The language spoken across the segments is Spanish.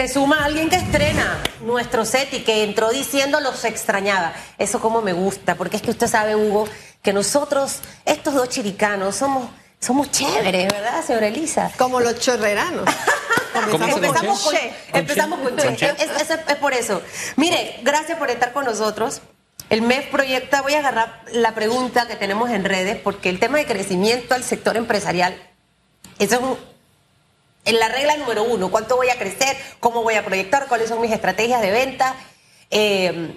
Se suma alguien que estrena nuestro set y que entró diciendo los extrañaba. Eso como me gusta, porque es que usted sabe, Hugo, que nosotros, estos dos chiricanos, somos, somos chéveres, ¿verdad, señora Elisa? Como los chorreranos. empezamos con, che. Empezamos con che. Es, es por eso. Mire, gracias por estar con nosotros. El MEF proyecta, voy a agarrar la pregunta que tenemos en redes, porque el tema de crecimiento al sector empresarial, eso es en la regla número uno, cuánto voy a crecer, cómo voy a proyectar, cuáles son mis estrategias de venta. 5%, eh,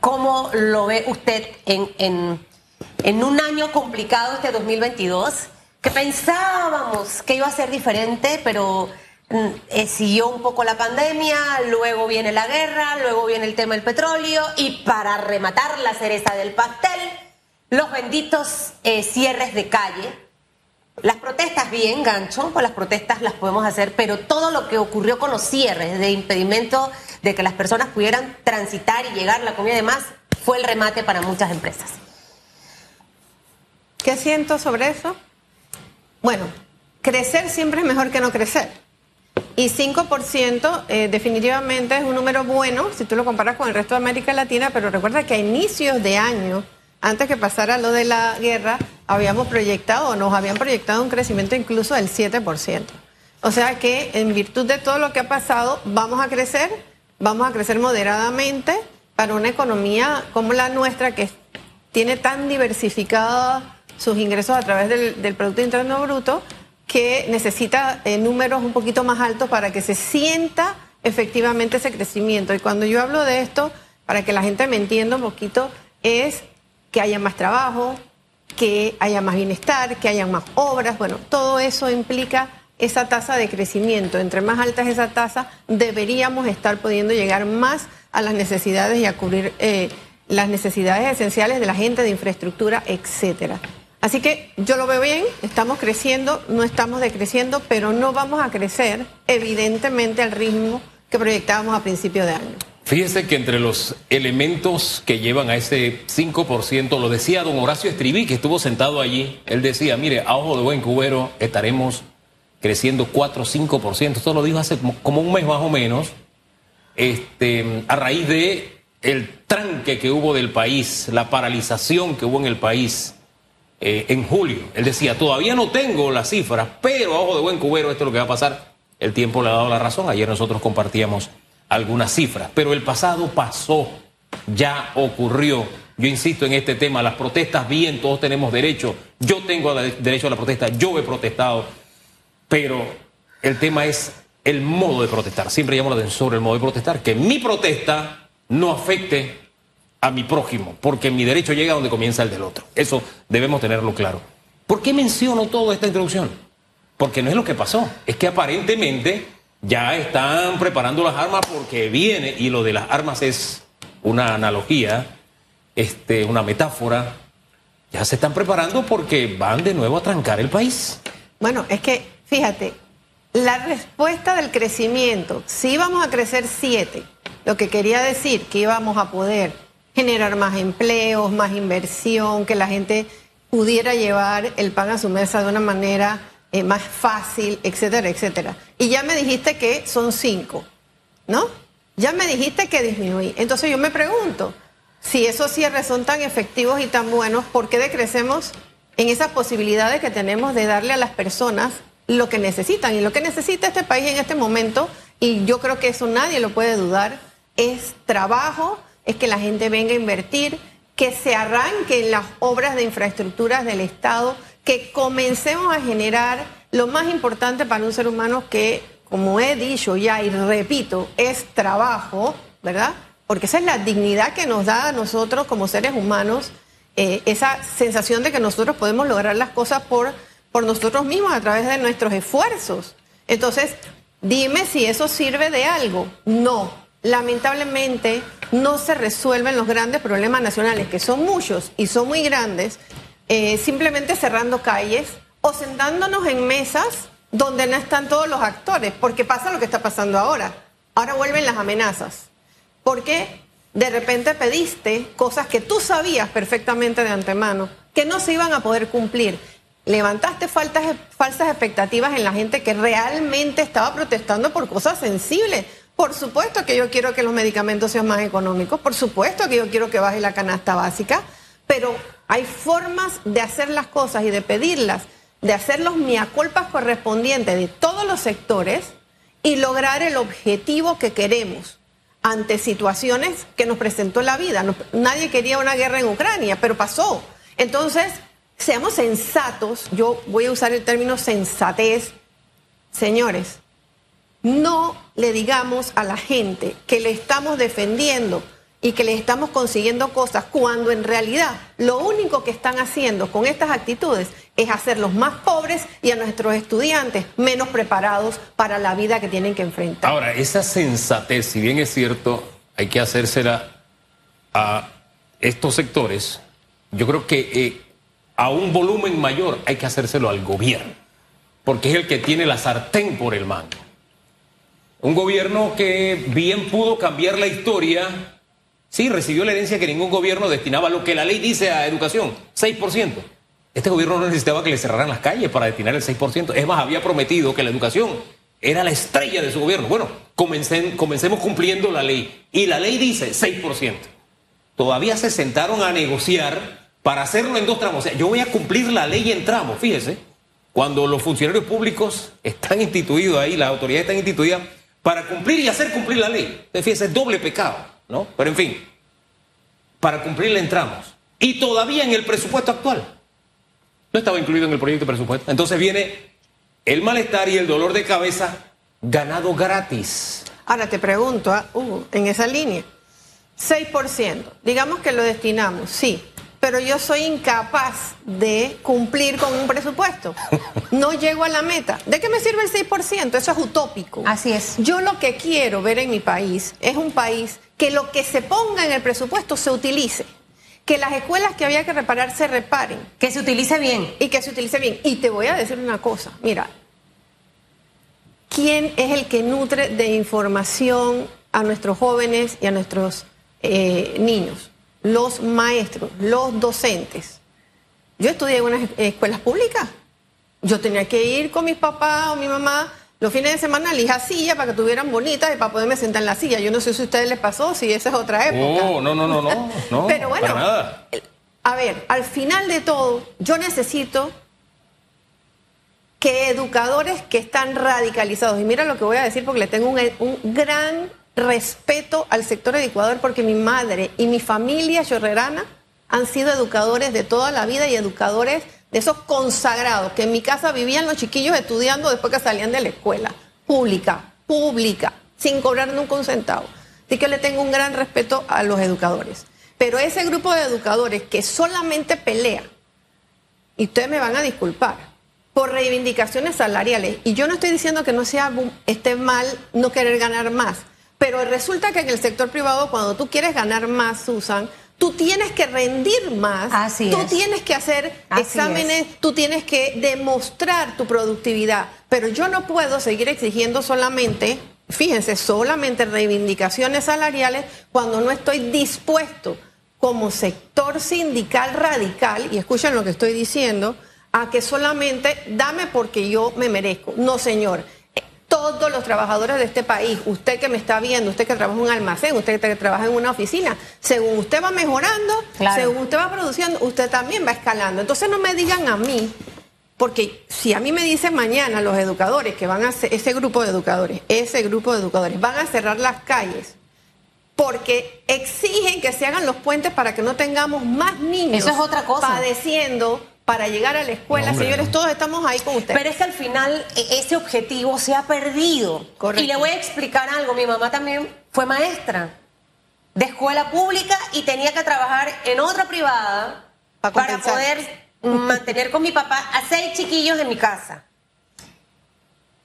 ¿cómo lo ve usted en, en, en un año complicado este 2022? Que pensábamos que iba a ser diferente, pero Mm, eh, siguió un poco la pandemia, luego viene la guerra, luego viene el tema del petróleo y para rematar la cereza del pastel, los benditos eh, cierres de calle. Las protestas bien, gancho, pues las protestas las podemos hacer, pero todo lo que ocurrió con los cierres de impedimento de que las personas pudieran transitar y llegar la comida y demás, fue el remate para muchas empresas. ¿Qué siento sobre eso? Bueno, crecer siempre es mejor que no crecer. Y 5% eh, definitivamente es un número bueno si tú lo comparas con el resto de América Latina, pero recuerda que a inicios de año, antes que pasara lo de la guerra, habíamos proyectado, o nos habían proyectado un crecimiento incluso del 7%. O sea que en virtud de todo lo que ha pasado, vamos a crecer, vamos a crecer moderadamente para una economía como la nuestra que tiene tan diversificada sus ingresos a través del, del Producto Interno Bruto que necesita eh, números un poquito más altos para que se sienta efectivamente ese crecimiento. Y cuando yo hablo de esto, para que la gente me entienda un poquito, es que haya más trabajo, que haya más bienestar, que haya más obras. Bueno, todo eso implica esa tasa de crecimiento. Entre más alta es esa tasa, deberíamos estar pudiendo llegar más a las necesidades y a cubrir eh, las necesidades esenciales de la gente, de infraestructura, etcétera. Así que yo lo veo bien, estamos creciendo, no estamos decreciendo, pero no vamos a crecer evidentemente al ritmo que proyectábamos a principio de año. Fíjese que entre los elementos que llevan a ese 5%, lo decía don Horacio Estribí, que estuvo sentado allí, él decía, mire, a ojo de buen cubero estaremos creciendo 4 o 5%, esto lo dijo hace como un mes más o menos, este, a raíz de el tranque que hubo del país, la paralización que hubo en el país eh, en julio. Él decía, todavía no tengo las cifras, pero a ojo de buen cubero, esto es lo que va a pasar. El tiempo le ha dado la razón. Ayer nosotros compartíamos algunas cifras, pero el pasado pasó, ya ocurrió. Yo insisto en este tema, las protestas bien, todos tenemos derecho. Yo tengo derecho a la protesta, yo he protestado, pero el tema es el modo de protestar. Siempre llamo la atención sobre el modo de protestar, que mi protesta no afecte a mi prójimo, porque mi derecho llega donde comienza el del otro. Eso debemos tenerlo claro. ¿Por qué menciono toda esta introducción? Porque no es lo que pasó, es que aparentemente ya están preparando las armas porque viene, y lo de las armas es una analogía, este, una metáfora, ya se están preparando porque van de nuevo a trancar el país. Bueno, es que, fíjate, la respuesta del crecimiento, si íbamos a crecer siete, lo que quería decir que íbamos a poder generar más empleos, más inversión, que la gente pudiera llevar el pan a su mesa de una manera eh, más fácil, etcétera, etcétera. Y ya me dijiste que son cinco, ¿no? Ya me dijiste que disminuí. Entonces yo me pregunto, si esos cierres son tan efectivos y tan buenos, ¿por qué decrecemos en esas posibilidades que tenemos de darle a las personas lo que necesitan? Y lo que necesita este país en este momento, y yo creo que eso nadie lo puede dudar, es trabajo, es que la gente venga a invertir, que se arranquen las obras de infraestructuras del Estado, que comencemos a generar lo más importante para un ser humano que, como he dicho ya y repito, es trabajo, ¿verdad? Porque esa es la dignidad que nos da a nosotros como seres humanos, eh, esa sensación de que nosotros podemos lograr las cosas por, por nosotros mismos a través de nuestros esfuerzos. Entonces, dime si eso sirve de algo. No, lamentablemente no se resuelven los grandes problemas nacionales, que son muchos y son muy grandes, eh, simplemente cerrando calles o sentándonos en mesas donde no están todos los actores, porque pasa lo que está pasando ahora. Ahora vuelven las amenazas, porque de repente pediste cosas que tú sabías perfectamente de antemano, que no se iban a poder cumplir. levantaste falsas expectativas en la gente que realmente estaba protestando por cosas sensibles. Por supuesto que yo quiero que los medicamentos sean más económicos, por supuesto que yo quiero que baje la canasta básica, pero hay formas de hacer las cosas y de pedirlas, de hacer los miaculpas correspondientes de todos los sectores y lograr el objetivo que queremos ante situaciones que nos presentó la vida. nadie quería una guerra en Ucrania, pero pasó. Entonces, seamos sensatos, yo voy a usar el término sensatez. Señores, no le digamos a la gente que le estamos defendiendo y que le estamos consiguiendo cosas cuando en realidad lo único que están haciendo con estas actitudes es hacerlos más pobres y a nuestros estudiantes menos preparados para la vida que tienen que enfrentar. Ahora, esa sensatez, si bien es cierto, hay que hacérsela a estos sectores, yo creo que eh, a un volumen mayor hay que hacérselo al gobierno, porque es el que tiene la sartén por el mango. Un gobierno que bien pudo cambiar la historia, sí, recibió la herencia que ningún gobierno destinaba lo que la ley dice a educación, 6%. Este gobierno no necesitaba que le cerraran las calles para destinar el 6%. Es más, había prometido que la educación era la estrella de su gobierno. Bueno, comencemos cumpliendo la ley. Y la ley dice 6%. Todavía se sentaron a negociar para hacerlo en dos tramos. O sea, yo voy a cumplir la ley en tramos, fíjese. Cuando los funcionarios públicos están instituidos ahí, las autoridades están instituidas para cumplir y hacer cumplir la ley. Fíjese, es doble pecado, ¿no? Pero en fin, para cumplirla entramos. Y todavía en el presupuesto actual. No estaba incluido en el proyecto de presupuesto. Entonces viene el malestar y el dolor de cabeza ganado gratis. Ahora te pregunto, ah, en esa línea, 6%, digamos que lo destinamos, sí, pero yo soy incapaz de cumplir con un presupuesto. No llego a la meta. ¿De qué me sirve el 6%? Eso es utópico. Así es. Yo lo que quiero ver en mi país es un país que lo que se ponga en el presupuesto se utilice. Que las escuelas que había que reparar se reparen. Que se utilice bien. Y que se utilice bien. Y te voy a decir una cosa. Mira, ¿quién es el que nutre de información a nuestros jóvenes y a nuestros eh, niños? Los maestros, los docentes. Yo estudié en unas escuelas públicas. Yo tenía que ir con mis papás o mi mamá los fines de semana elija silla para que tuvieran bonitas y para poderme sentar en la silla. Yo no sé si a ustedes les pasó, si esa es otra época. Oh, no, no, no, no, no. Pero bueno, a ver, al final de todo, yo necesito que educadores que están radicalizados, y mira lo que voy a decir porque le tengo un, un gran respeto al sector educador porque mi madre y mi familia chorrerana han sido educadores de toda la vida y educadores de esos consagrados que en mi casa vivían los chiquillos estudiando después que salían de la escuela, pública, pública, sin cobrar nunca un centavo. Así que le tengo un gran respeto a los educadores. Pero ese grupo de educadores que solamente pelea, y ustedes me van a disculpar, por reivindicaciones salariales, y yo no estoy diciendo que no sea esté mal no querer ganar más, pero resulta que en el sector privado, cuando tú quieres ganar más, Susan, tú tienes que rendir más, Así tú tienes que hacer exámenes, tú tienes que demostrar tu productividad. Pero yo no puedo seguir exigiendo solamente, fíjense, solamente reivindicaciones salariales cuando no estoy dispuesto como sector sindical radical, y escuchen lo que estoy diciendo, a que solamente dame porque yo me merezco. No, señor todos los trabajadores de este país, usted que me está viendo, usted que trabaja en un almacén, usted que trabaja en una oficina, según usted va mejorando, según usted va produciendo, usted también va escalando. Entonces no me digan a mí, porque si a mí me dicen mañana los educadores que van a hacer, ese grupo de educadores, ese grupo de educadores, van a cerrar las calles porque exigen que se hagan los puentes para que no tengamos más niños Eso es otra cosa. padeciendo para llegar a la escuela. Señores, todos estamos ahí con ustedes. Pero es que al final e, ese objetivo se ha perdido. Correcto. Y le voy a explicar algo. Mi mamá también fue maestra de escuela pública y tenía que trabajar en otra privada para poder mantener con mi papá a seis chiquillos en mi casa.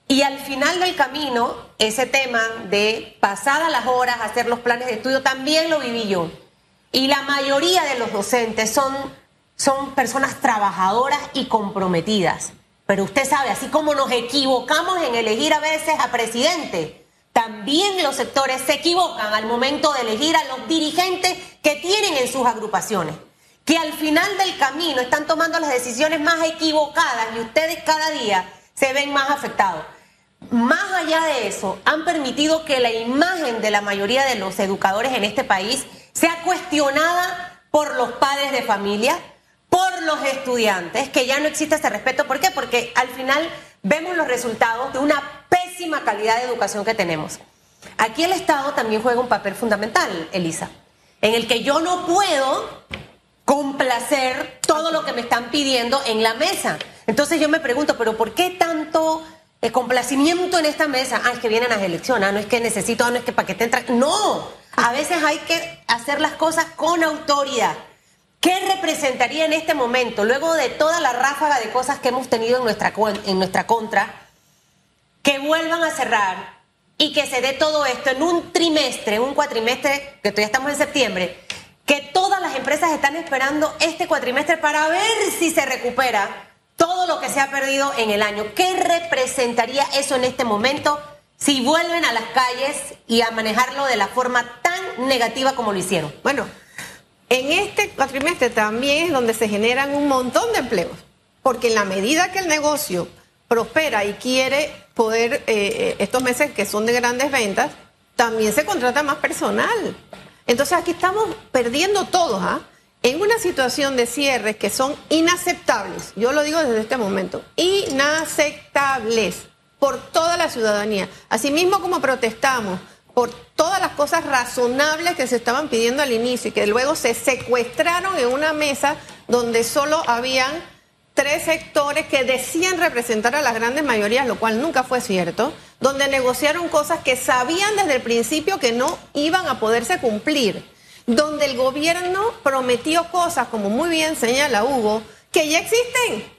Y al final del camino, ese tema de pasadas las horas, hacer los planes de estudio, también lo viví yo. Y la mayoría de los docentes son son personas trabajadoras y comprometidas. Pero usted sabe, así como nos equivocamos en elegir a veces a presidente, también los sectores se equivocan al momento de elegir a los dirigentes que tienen en sus agrupaciones. que al final del camino están tomando las decisiones más equivocadas y ustedes cada día se ven más afectados. Más allá de eso, han permitido que la imagen de la mayoría de los educadores en este país sea cuestionada por los padres de familia, por los estudiantes, que ya no existe ese respeto. ¿Por qué? Porque al final vemos los resultados de una pésima calidad de educación que tenemos. Aquí el Estado también juega un papel fundamental, Elisa, en el que yo no puedo complacer todo lo que me están pidiendo en la mesa. Entonces yo me pregunto, pero ¿por qué tanto el complacimiento en esta mesa? Ah, es que vienen las elecciones, ah, no es que necesito, ah, no es que para que te. No, a veces hay que hacer las cosas con autoridad. ¿Qué representaría en este momento, luego de toda la ráfaga de cosas que hemos tenido en nuestra, en nuestra contra, que vuelvan a cerrar y que se dé todo esto en un trimestre, un cuatrimestre, que todavía estamos en septiembre, que todas las empresas están esperando este cuatrimestre para ver si se recupera todo lo que se ha perdido en el año. ¿Qué representaría eso en este momento si vuelven a las calles y a manejarlo de la forma tan negativa como lo hicieron? Bueno, en este cuatrimestre también es donde se generan un montón de empleos, porque en la medida que el negocio prospera y quiere poder, eh, eh, estos meses que son de grandes ventas, también se contrata más personal. Entonces aquí estamos perdiendo todos, ¿ah? En una situación de cierres que son inaceptables, yo lo digo desde este momento, inaceptables por toda la ciudadanía. Asimismo como protestamos por todas las cosas razonables que se estaban pidiendo al inicio y que luego se secuestraron en una mesa donde solo habían tres sectores que decían representar a las grandes mayorías, lo cual nunca fue cierto, donde negociaron cosas que sabían desde el principio que no iban a poderse cumplir, donde el gobierno prometió cosas, como muy bien señala Hugo, que ya existen.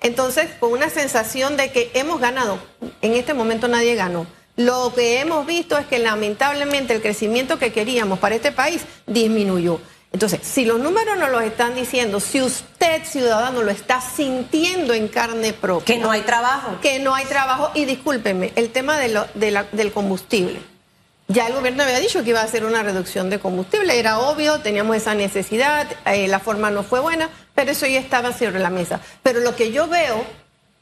Entonces, con una sensación de que hemos ganado, en este momento nadie ganó. Lo que hemos visto es que lamentablemente el crecimiento que queríamos para este país disminuyó. Entonces, si los números nos los están diciendo, si usted, ciudadano, lo está sintiendo en carne propia. Que no hay trabajo. Que no hay trabajo. Y discúlpeme, el tema de del combustible. Ya el gobierno había dicho que iba a hacer una reducción de combustible. Era obvio, teníamos esa necesidad, eh, la forma no fue buena, pero eso ya estaba sobre la mesa. Pero lo que yo veo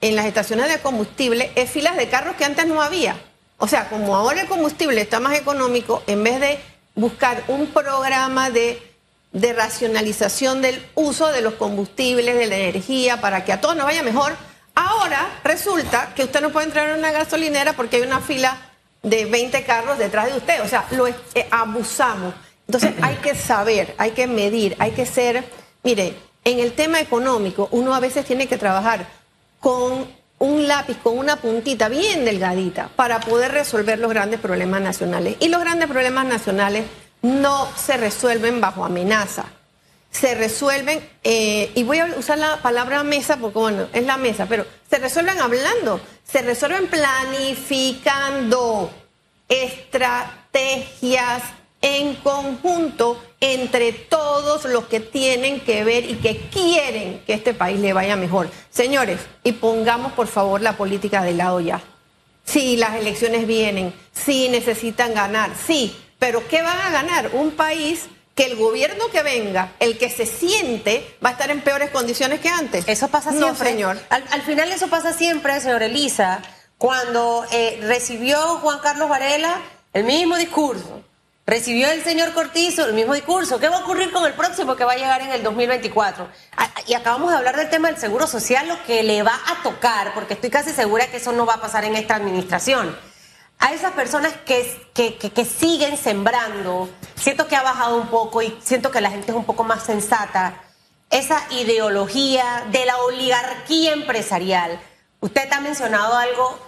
en las estaciones de combustible es filas de carros que antes no había. O sea, como ahora el combustible está más económico, en vez de buscar un programa de racionalización del uso de los combustibles, de la energía, para que a todos nos vaya mejor. Ahora resulta que usted no puede entrar en una gasolinera porque hay una fila de 20 carros detrás de usted. O sea, lo eh, abusamos. Entonces hay que saber, hay que medir, hay que ser... Mire, en el tema económico uno a veces tiene que trabajar con un lápiz, con una puntita bien delgadita para poder resolver los grandes problemas nacionales. Y los grandes problemas nacionales no se resuelven bajo amenaza. Se resuelven, eh, y voy a usar la palabra mesa porque, bueno, es la mesa, pero se resuelven hablando, se resuelven planificando estrategias en conjunto entre todos los que tienen que ver y que quieren que este país le vaya mejor. Señores, y pongamos por favor la política de lado ya. Sí, las elecciones vienen, sí necesitan ganar, sí, pero ¿qué van a ganar? Un país que el gobierno que venga, el que se siente, va a estar en peores condiciones que antes. Eso pasa siempre. No, señor. Al, final eso pasa siempre, señor Elisa, cuando eh, recibió Juan Carlos Varela el mismo discurso, recibió el señor Cortizo el mismo discurso. ¿Qué va a ocurrir con el próximo que va a llegar en el 2024? Y acabamos de hablar del tema del seguro social, lo que le va a tocar, porque estoy casi segura que eso no va a pasar en esta administración a esas personas que, que, siguen sembrando, siento que ha bajado un poco y siento que la gente es un poco más sensata, esa ideología de la oligarquía empresarial. Usted ha mencionado algo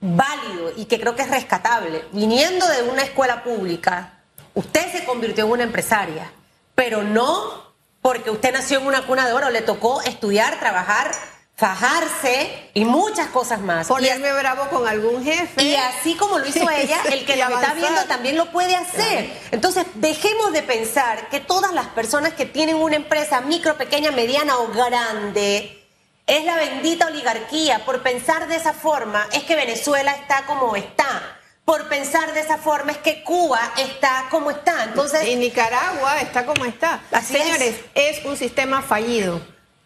válido y que creo que es rescatable. Viniendo de una escuela pública, usted se convirtió en una empresaria, pero no porque usted nació en una cuna de oro, le tocó estudiar, trabajar fajarse y muchas cosas más. Ponerme bravo con algún jefe. Y así como lo hizo ella, el que la está viendo también lo puede hacer. Entonces, dejemos de pensar que todas las personas que tienen una empresa micro, pequeña, mediana o grande, es la bendita oligarquía. Por pensar de esa forma, es que Venezuela está como está. por pensar de esa forma es que Cuba está como está. Entonces, y Nicaragua está como está. Así Señores, es. un sistema fallido.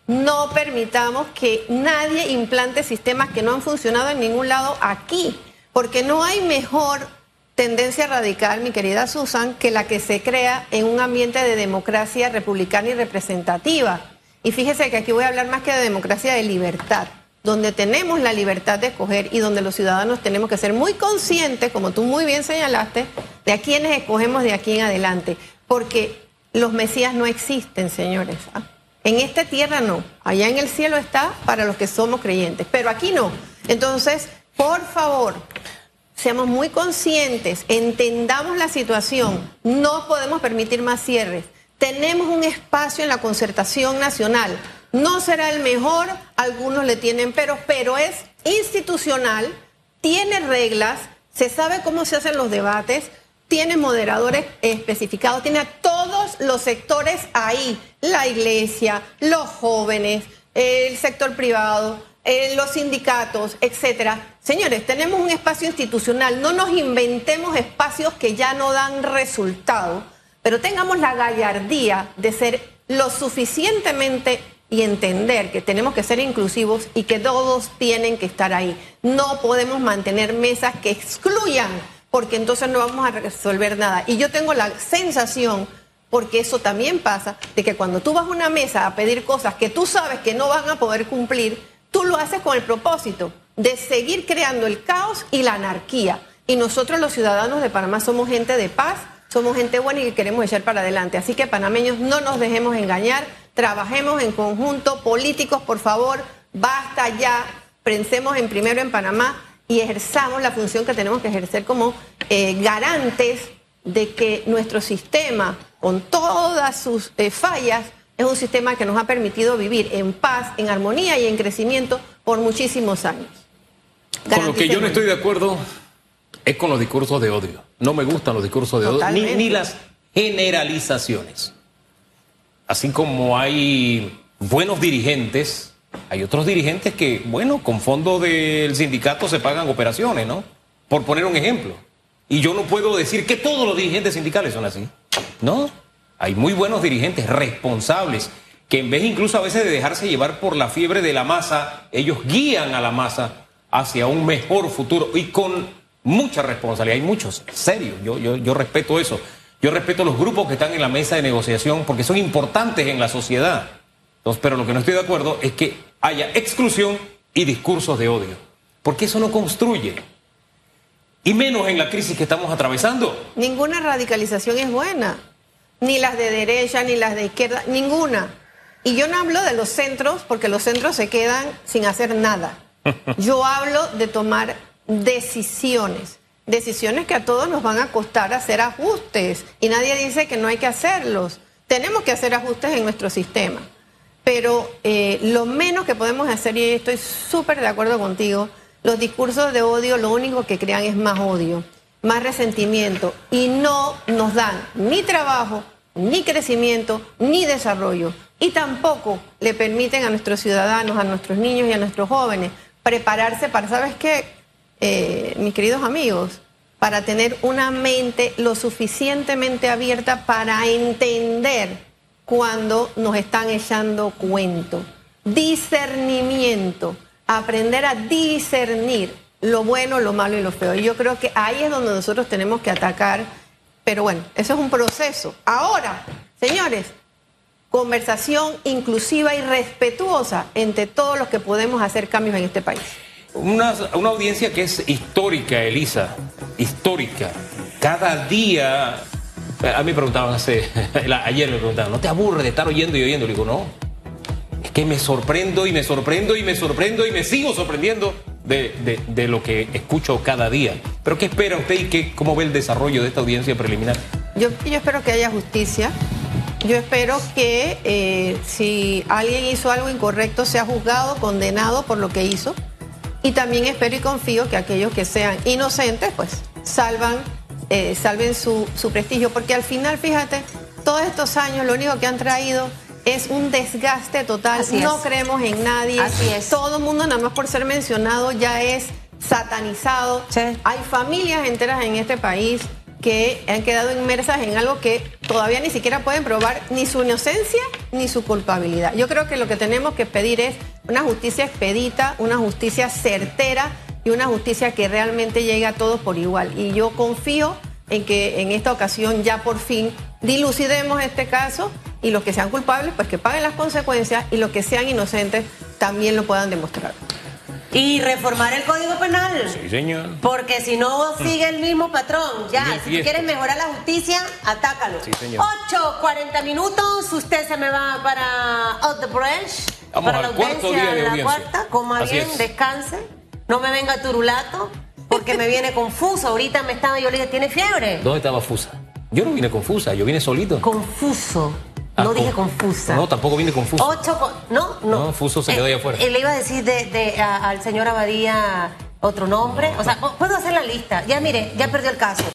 No permitamos que nadie implante sistemas que no han funcionado en ningún lado aquí, porque no hay mejor tendencia radical, mi querida Susan, que la que se crea en un ambiente de democracia republicana y representativa. Y fíjese que aquí voy a hablar más que de democracia de libertad donde tenemos la libertad de escoger y donde los ciudadanos tenemos que ser muy conscientes, como tú muy bien señalaste, de a quienes escogemos de aquí en adelante. Porque los Mesías no existen, señores. ¿ah? En esta tierra no. Allá en el cielo está para los que somos creyentes, pero aquí no. Entonces, por favor, seamos muy conscientes, entendamos la situación. No podemos permitir más cierres. Tenemos un espacio en la concertación nacional. No será el mejor, algunos le tienen pero, pero es institucional, tiene reglas, se sabe cómo se hacen los debates, tiene moderadores especificados, tiene a todos los sectores ahí, la iglesia, los jóvenes, el sector privado, eh, los sindicatos, etcétera. Señores, tenemos un espacio institucional, no nos inventemos espacios que ya no dan resultado, pero tengamos la gallardía de ser lo suficientemente y entender que tenemos que ser inclusivos y que todos tienen que estar ahí. No podemos mantener mesas que excluyan, porque entonces no vamos a resolver nada. Y yo tengo la sensación, porque eso también pasa, de que cuando tú vas a una mesa a pedir cosas que tú sabes que no van a poder cumplir, tú lo haces con el propósito de seguir creando el caos y la anarquía. Y nosotros los ciudadanos de Panamá somos gente de paz, somos gente buena y que queremos echar para adelante. Así que panameños no nos dejemos engañar trabajemos en conjunto, políticos, por favor, basta ya, pensemos en primero en Panamá y ejerzamos la función que tenemos que ejercer como eh, garantes de que nuestro sistema, con todas sus eh, fallas, es un sistema que nos ha permitido vivir en paz, en armonía y en crecimiento por muchísimos años. Con lo que yo no estoy de acuerdo es con los discursos de odio. No me gustan los discursos de odio, ni, ni las generalizaciones así como hay buenos dirigentes, hay otros dirigentes que, bueno, con fondo del sindicato se pagan operaciones, ¿no? Por poner un ejemplo. Y yo no puedo decir que todos los dirigentes sindicales son así. No, hay muy buenos dirigentes responsables que en vez incluso a veces de dejarse llevar por la fiebre de la masa, ellos guían a la masa hacia un mejor futuro y con mucha responsabilidad. Hay muchos, serio, yo, yo, yo respeto eso. Yo respeto los grupos que están en la mesa de negociación porque son importantes en la sociedad. Entonces, pero lo que no estoy de acuerdo es que haya exclusión y discursos de odio. Porque eso no construye. Y menos en la crisis que estamos atravesando. Ninguna radicalización es buena. Ni las de derecha, ni las de izquierda, ninguna. Y yo no hablo de los centros porque los centros se quedan sin hacer nada. Yo hablo de tomar decisiones decisiones que a todos nos van a costar hacer ajustes y nadie dice que no hay que hacerlos. Tenemos que hacer ajustes en nuestro sistema, pero eh, lo menos que podemos hacer, y estoy súper de acuerdo contigo, los discursos de odio lo único que crean es más odio, más resentimiento y no nos dan ni trabajo, ni crecimiento, ni desarrollo. Y tampoco le permiten a nuestros ciudadanos, a nuestros niños y a nuestros jóvenes prepararse para, ¿sabes qué? Eh, mis queridos amigos, para tener una mente lo suficientemente abierta para entender cuando nos están echando cuento. Discernimiento, aprender a discernir lo bueno, lo malo y lo feo. Y yo creo que ahí es donde nosotros tenemos que atacar, pero bueno, eso es un proceso. Ahora, señores, conversación inclusiva y respetuosa entre todos los que podemos hacer cambios en este país. Una, audiencia que es histórica, Elisa, histórica. Cada día, a mí me preguntaban hace, ayer me preguntaban, ¿no te aburre de estar oyendo y oyendo? Le digo, no, es que me sorprendo y me sorprendo y me sorprendo y me sigo sorprendiendo de, lo que escucho cada día. Pero ¿qué espera usted y qué, cómo ve el desarrollo de esta audiencia preliminar? Yo, yo espero que haya justicia. Yo espero que eh, si alguien hizo algo incorrecto sea juzgado, condenado por lo que hizo. Y también espero y confío que aquellos que sean inocentes, pues salvan, eh, salven su, su prestigio, porque al final, fíjate, todos estos años lo único que han traído es un desgaste total. no creemos en nadie. Así es. Todo el mundo, nada más por ser mencionado, ya es satanizado. Sí. Hay familias enteras en este país que han quedado inmersas en algo que todavía ni siquiera pueden probar ni su inocencia ni su culpabilidad. Yo creo que lo que tenemos que pedir es una justicia expedita, una justicia certera y una justicia que realmente llegue a todos por igual. Y yo confío en que en esta ocasión ya por fin dilucidemos este caso y los que sean culpables pues que paguen las consecuencias y los que sean inocentes también lo puedan demostrar. Y reformar el Código Penal. Sí, señor. Porque si no sigue el mismo patrón, ya, si tú quieres mejorar la justicia, atácalo. Sí, señor. 8, 40 minutos, usted se me va para Out the. Vamos para al la cuarto audiencia día de la cuarta, coma Así bien, es. descanse, no me venga turulato, porque me viene confuso. Ahorita me estaba, yo le dije, ¿tiene fiebre? ¿Dónde estaba Fusa? Yo no vine confusa, yo vine solito. Confuso. Ah, no dije con- confusa. No, tampoco vine confuso. Ocho, no, no. No, Fuso se quedó ahí afuera. eh, le iba a decir de, de- a- al señor Abadía otro nombre. o sea, puedo hacer la lista. Ya mire, ya perdió el caso.